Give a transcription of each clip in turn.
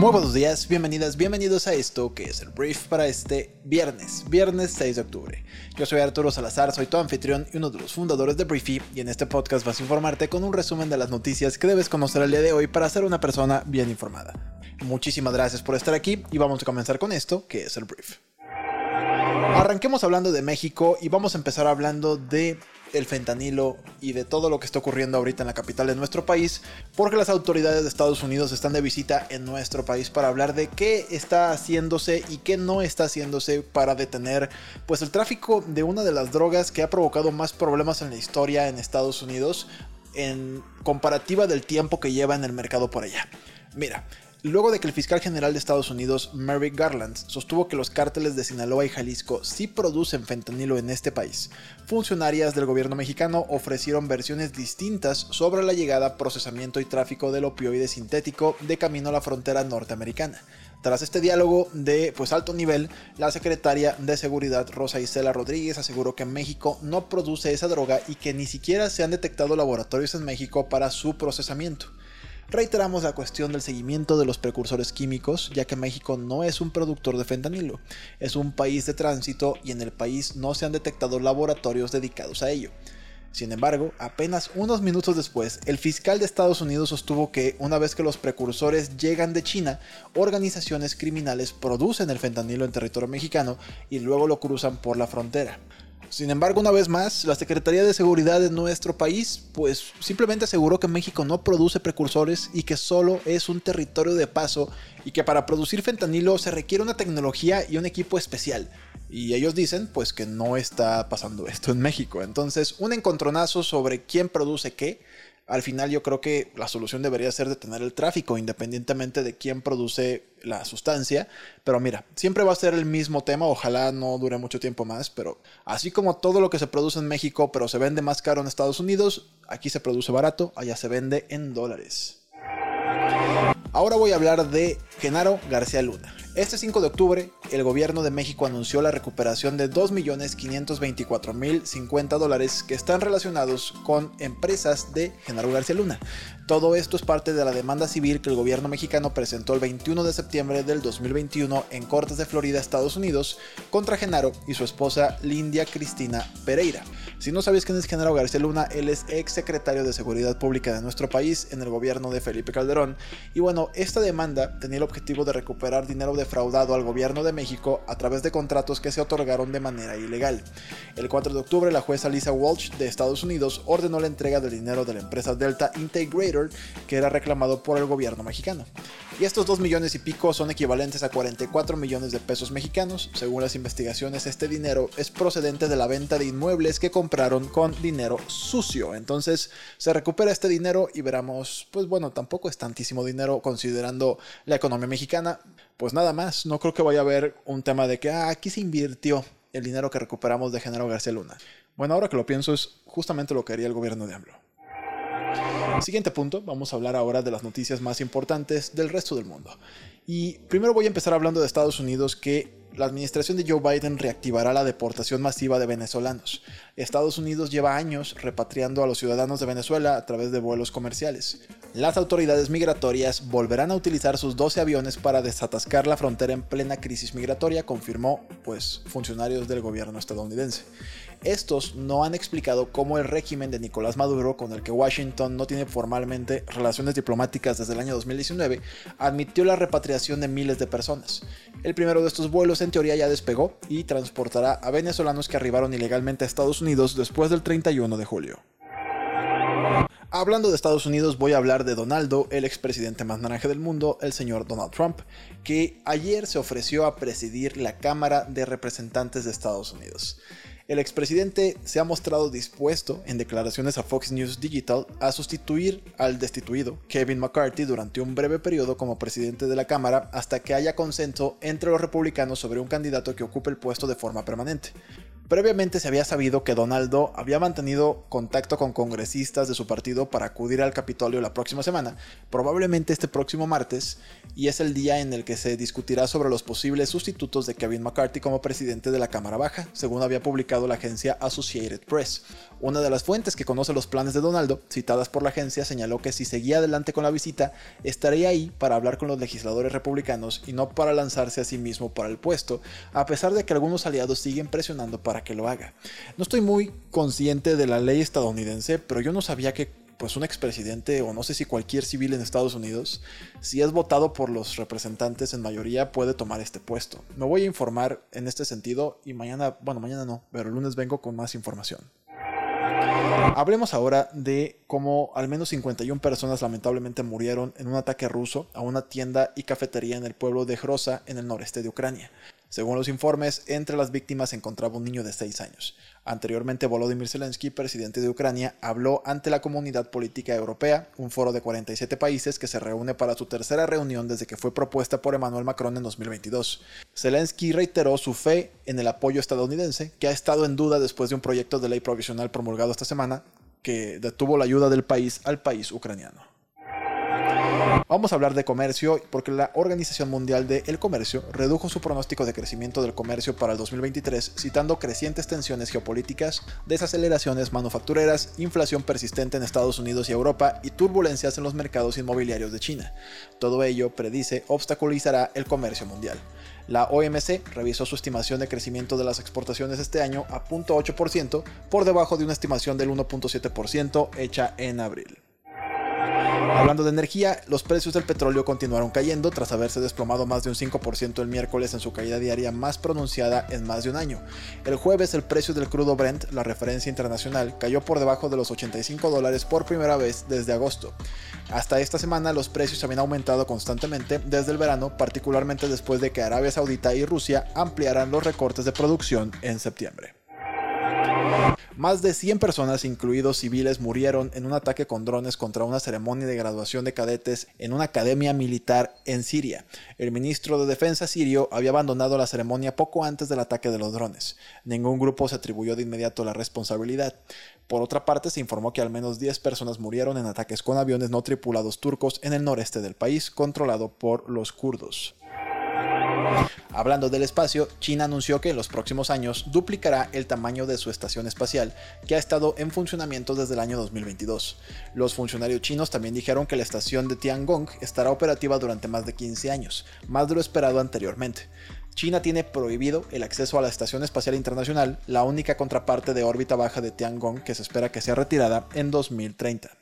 Muy buenos días, bienvenidas, bienvenidos a esto que es el brief para este viernes, viernes 6 de octubre. Yo soy Arturo Salazar, soy tu anfitrión y uno de los fundadores de Briefy y en este podcast vas a informarte con un resumen de las noticias que debes conocer el día de hoy para ser una persona bien informada. Muchísimas gracias por estar aquí y vamos a comenzar con esto que es el brief. Arranquemos hablando de México y vamos a empezar hablando de el fentanilo y de todo lo que está ocurriendo ahorita en la capital de nuestro país, porque las autoridades de Estados Unidos están de visita en nuestro país para hablar de qué está haciéndose y qué no está haciéndose para detener pues el tráfico de una de las drogas que ha provocado más problemas en la historia en Estados Unidos en comparativa del tiempo que lleva en el mercado por allá. Mira, Luego de que el fiscal general de Estados Unidos, Merrick Garland, sostuvo que los cárteles de Sinaloa y Jalisco sí producen fentanilo en este país, funcionarias del gobierno mexicano ofrecieron versiones distintas sobre la llegada, procesamiento y tráfico del opioide sintético de camino a la frontera norteamericana. Tras este diálogo de pues, alto nivel, la secretaria de Seguridad Rosa Isela Rodríguez aseguró que México no produce esa droga y que ni siquiera se han detectado laboratorios en México para su procesamiento. Reiteramos la cuestión del seguimiento de los precursores químicos, ya que México no es un productor de fentanilo, es un país de tránsito y en el país no se han detectado laboratorios dedicados a ello. Sin embargo, apenas unos minutos después, el fiscal de Estados Unidos sostuvo que una vez que los precursores llegan de China, organizaciones criminales producen el fentanilo en territorio mexicano y luego lo cruzan por la frontera. Sin embargo, una vez más, la Secretaría de Seguridad de nuestro país, pues simplemente aseguró que México no produce precursores y que solo es un territorio de paso y que para producir fentanilo se requiere una tecnología y un equipo especial. Y ellos dicen, pues que no está pasando esto en México. Entonces, un encontronazo sobre quién produce qué al final yo creo que la solución debería ser detener el tráfico, independientemente de quién produce la sustancia. Pero mira, siempre va a ser el mismo tema, ojalá no dure mucho tiempo más, pero así como todo lo que se produce en México, pero se vende más caro en Estados Unidos, aquí se produce barato, allá se vende en dólares. Ahora voy a hablar de Genaro García Luna. Este 5 de octubre, el gobierno de México anunció la recuperación de 2.524.050 dólares que están relacionados con empresas de Genaro García Luna. Todo esto es parte de la demanda civil que el gobierno mexicano presentó el 21 de septiembre del 2021 en Cortes de Florida, Estados Unidos, contra Genaro y su esposa Lindia Cristina Pereira. Si no sabéis quién es Genaro García Luna, él es ex secretario de Seguridad Pública de nuestro país en el gobierno de Felipe Calderón. Y bueno, esta demanda tenía el objetivo de recuperar dinero defraudado al gobierno de México a través de contratos que se otorgaron de manera ilegal. El 4 de octubre, la jueza Lisa Walsh de Estados Unidos ordenó la entrega del dinero de la empresa Delta Integrator que era reclamado por el gobierno mexicano. Y estos 2 millones y pico son equivalentes a 44 millones de pesos mexicanos. Según las investigaciones, este dinero es procedente de la venta de inmuebles que compraron con dinero sucio. Entonces se recupera este dinero y veremos, pues bueno, tampoco es tantísimo dinero considerando la economía mexicana. Pues nada más, no creo que vaya a haber un tema de que ah, aquí se invirtió el dinero que recuperamos de Genaro García Luna. Bueno, ahora que lo pienso es justamente lo que haría el gobierno de AMLO. Siguiente punto, vamos a hablar ahora de las noticias más importantes del resto del mundo. Y primero voy a empezar hablando de Estados Unidos que la administración de Joe Biden reactivará la deportación masiva de venezolanos. Estados Unidos lleva años repatriando a los ciudadanos de Venezuela a través de vuelos comerciales. Las autoridades migratorias volverán a utilizar sus 12 aviones para desatascar la frontera en plena crisis migratoria, confirmó pues funcionarios del gobierno estadounidense. Estos no han explicado cómo el régimen de Nicolás Maduro, con el que Washington no tiene formalmente relaciones diplomáticas desde el año 2019, admitió la repatriación de miles de personas. El primero de estos vuelos en teoría ya despegó y transportará a venezolanos que arribaron ilegalmente a Estados Unidos después del 31 de julio. Hablando de Estados Unidos, voy a hablar de Donaldo, el expresidente más naranja del mundo, el señor Donald Trump, que ayer se ofreció a presidir la Cámara de Representantes de Estados Unidos. El expresidente se ha mostrado dispuesto, en declaraciones a Fox News Digital, a sustituir al destituido Kevin McCarthy durante un breve periodo como presidente de la Cámara hasta que haya consenso entre los republicanos sobre un candidato que ocupe el puesto de forma permanente. Previamente se había sabido que Donaldo había mantenido contacto con congresistas de su partido para acudir al Capitolio la próxima semana, probablemente este próximo martes, y es el día en el que se discutirá sobre los posibles sustitutos de Kevin McCarthy como presidente de la Cámara Baja, según había publicado la agencia Associated Press. Una de las fuentes que conoce los planes de Donaldo, citadas por la agencia, señaló que si seguía adelante con la visita, estaría ahí para hablar con los legisladores republicanos y no para lanzarse a sí mismo para el puesto, a pesar de que algunos aliados siguen presionando para que lo haga. No estoy muy consciente de la ley estadounidense, pero yo no sabía que pues un expresidente o no sé si cualquier civil en Estados Unidos, si es votado por los representantes en mayoría puede tomar este puesto. Me voy a informar en este sentido y mañana, bueno, mañana no, pero el lunes vengo con más información. Hablemos ahora de cómo al menos 51 personas lamentablemente murieron en un ataque ruso a una tienda y cafetería en el pueblo de Groza en el noreste de Ucrania. Según los informes, entre las víctimas se encontraba un niño de 6 años. Anteriormente, Volodymyr Zelensky, presidente de Ucrania, habló ante la Comunidad Política Europea, un foro de 47 países que se reúne para su tercera reunión desde que fue propuesta por Emmanuel Macron en 2022. Zelensky reiteró su fe en el apoyo estadounidense, que ha estado en duda después de un proyecto de ley provisional promulgado esta semana que detuvo la ayuda del país al país ucraniano. Vamos a hablar de comercio porque la Organización Mundial del Comercio redujo su pronóstico de crecimiento del comercio para el 2023 citando crecientes tensiones geopolíticas, desaceleraciones manufactureras, inflación persistente en Estados Unidos y Europa y turbulencias en los mercados inmobiliarios de China. Todo ello, predice, obstaculizará el comercio mundial. La OMC revisó su estimación de crecimiento de las exportaciones este año a 0.8%, por debajo de una estimación del 1.7% hecha en abril. Hablando de energía, los precios del petróleo continuaron cayendo tras haberse desplomado más de un 5% el miércoles en su caída diaria más pronunciada en más de un año. El jueves el precio del crudo Brent, la referencia internacional, cayó por debajo de los 85 dólares por primera vez desde agosto. Hasta esta semana los precios habían aumentado constantemente desde el verano, particularmente después de que Arabia Saudita y Rusia ampliaran los recortes de producción en septiembre. Más de 100 personas, incluidos civiles, murieron en un ataque con drones contra una ceremonia de graduación de cadetes en una academia militar en Siria. El ministro de Defensa sirio había abandonado la ceremonia poco antes del ataque de los drones. Ningún grupo se atribuyó de inmediato la responsabilidad. Por otra parte, se informó que al menos 10 personas murieron en ataques con aviones no tripulados turcos en el noreste del país, controlado por los kurdos. Hablando del espacio, China anunció que en los próximos años duplicará el tamaño de su estación espacial, que ha estado en funcionamiento desde el año 2022. Los funcionarios chinos también dijeron que la estación de Tiangong estará operativa durante más de 15 años, más de lo esperado anteriormente. China tiene prohibido el acceso a la Estación Espacial Internacional, la única contraparte de órbita baja de Tiangong que se espera que sea retirada en 2030.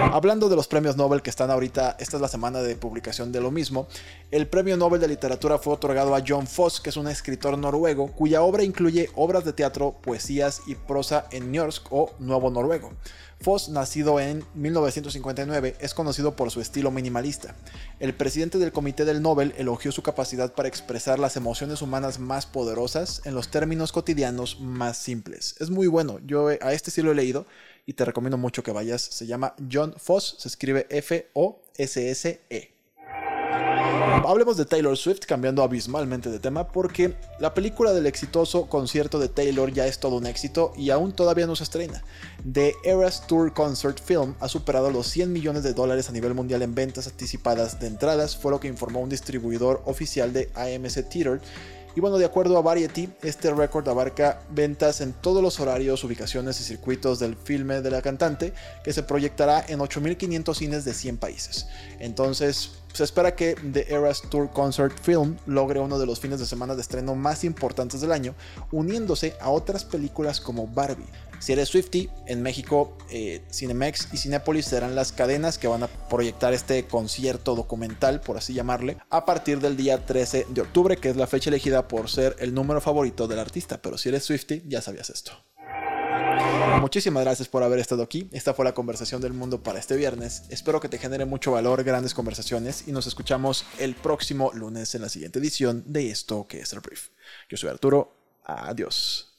Hablando de los premios Nobel que están ahorita, esta es la semana de publicación de lo mismo. El premio Nobel de Literatura fue otorgado a John Foss, que es un escritor noruego, cuya obra incluye obras de teatro, poesías y prosa en Njorsk o Nuevo Noruego. Foss, nacido en 1959, es conocido por su estilo minimalista. El presidente del Comité del Nobel elogió su capacidad para expresar las emociones humanas más poderosas en los términos cotidianos más simples. Es muy bueno, yo a este sí lo he leído y te recomiendo mucho que vayas. Se llama John Foss, se escribe F-O-S-S-E. Hablemos de Taylor Swift, cambiando abismalmente de tema, porque la película del exitoso concierto de Taylor ya es todo un éxito y aún todavía no se estrena. The Eras Tour Concert Film ha superado los 100 millones de dólares a nivel mundial en ventas anticipadas de entradas, fue lo que informó un distribuidor oficial de AMC Theater y bueno, de acuerdo a Variety, este récord abarca ventas en todos los horarios, ubicaciones y circuitos del filme de la cantante, que se proyectará en 8.500 cines de 100 países. Entonces, se espera que The Eras Tour Concert Film logre uno de los fines de semana de estreno más importantes del año, uniéndose a otras películas como Barbie. Si eres Swifty, en México, eh, Cinemex y Cinepolis serán las cadenas que van a proyectar este concierto documental, por así llamarle, a partir del día 13 de octubre, que es la fecha elegida por ser el número favorito del artista. Pero si eres Swifty, ya sabías esto. Muchísimas gracias por haber estado aquí. Esta fue la conversación del mundo para este viernes. Espero que te genere mucho valor, grandes conversaciones y nos escuchamos el próximo lunes en la siguiente edición de esto que es el brief. Yo soy Arturo. Adiós.